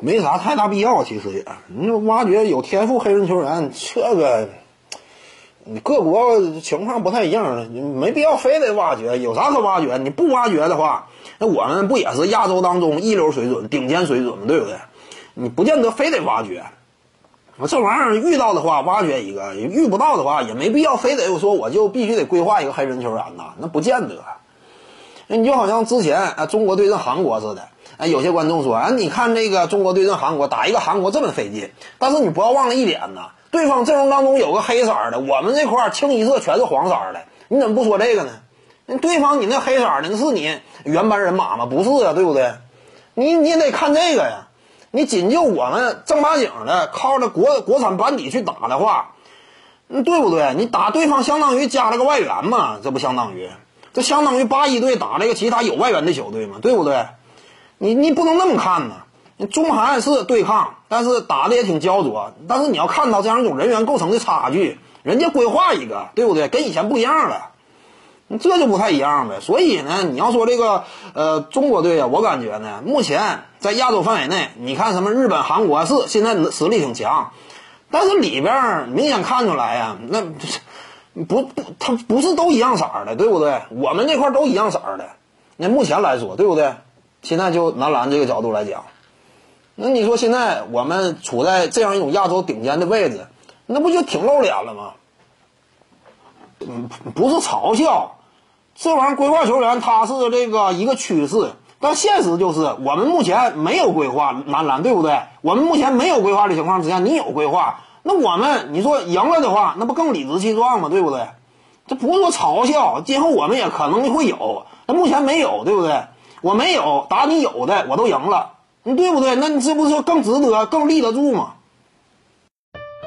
没啥太大必要，其实也，你说挖掘有天赋黑人球员，这个，你各国情况不太一样，你没必要非得挖掘，有啥可挖掘？你不挖掘的话，那我们不也是亚洲当中一流水准、顶尖水准吗？对不对？你不见得非得挖掘。我这玩意儿遇到的话，挖掘一个；遇不到的话，也没必要非得说我就必须得规划一个黑人球员呐，那不见得。你就好像之前啊，中国对阵韩国似的。哎，有些观众说，啊，你看这个中国对阵韩国，打一个韩国这么费劲。但是你不要忘了一点呢，对方阵容当中有个黑色的，我们这块清一色全是黄色的。你怎么不说这个呢？那对方你那黑色的，那是你原班人马吗？不是啊，对不对？你你得看这个呀。你仅就我们正八经的靠着国国产班底去打的话，嗯，对不对？你打对方相当于加了个外援嘛，这不相当于？这相当于八一队打了一个其他有外援的球队嘛，对不对？你你不能那么看呢。中韩是对抗，但是打的也挺焦灼。但是你要看到这样一种人员构成的差距，人家规划一个，对不对？跟以前不一样了，这就不太一样呗。所以呢，你要说这个呃中国队啊，我感觉呢，目前在亚洲范围内，你看什么日本、韩国是现在实力挺强，但是里边明显看出来呀，那不不，他不是都一样色儿的，对不对？我们这块都一样色儿的。那目前来说，对不对？现在就男篮这个角度来讲，那你说现在我们处在这样一种亚洲顶尖的位置，那不就挺露脸了吗？嗯，不是嘲笑，这玩意儿规划球员他是这个一个趋势，但现实就是我们目前没有规划男篮，对不对？我们目前没有规划的情况之下，你有规划，那我们你说赢了的话，那不更理直气壮吗？对不对？这不是说嘲笑，今后我们也可能会有，那目前没有，对不对？我没有打你有的，我都赢了，你对不对？那你这不是更值得、更立得住吗？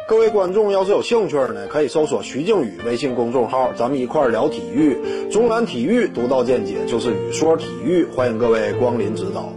各位观众要是有兴趣呢，可以搜索徐静宇微信公众号，咱们一块儿聊体育。中南体育独到见解就是语说体育，欢迎各位光临指导。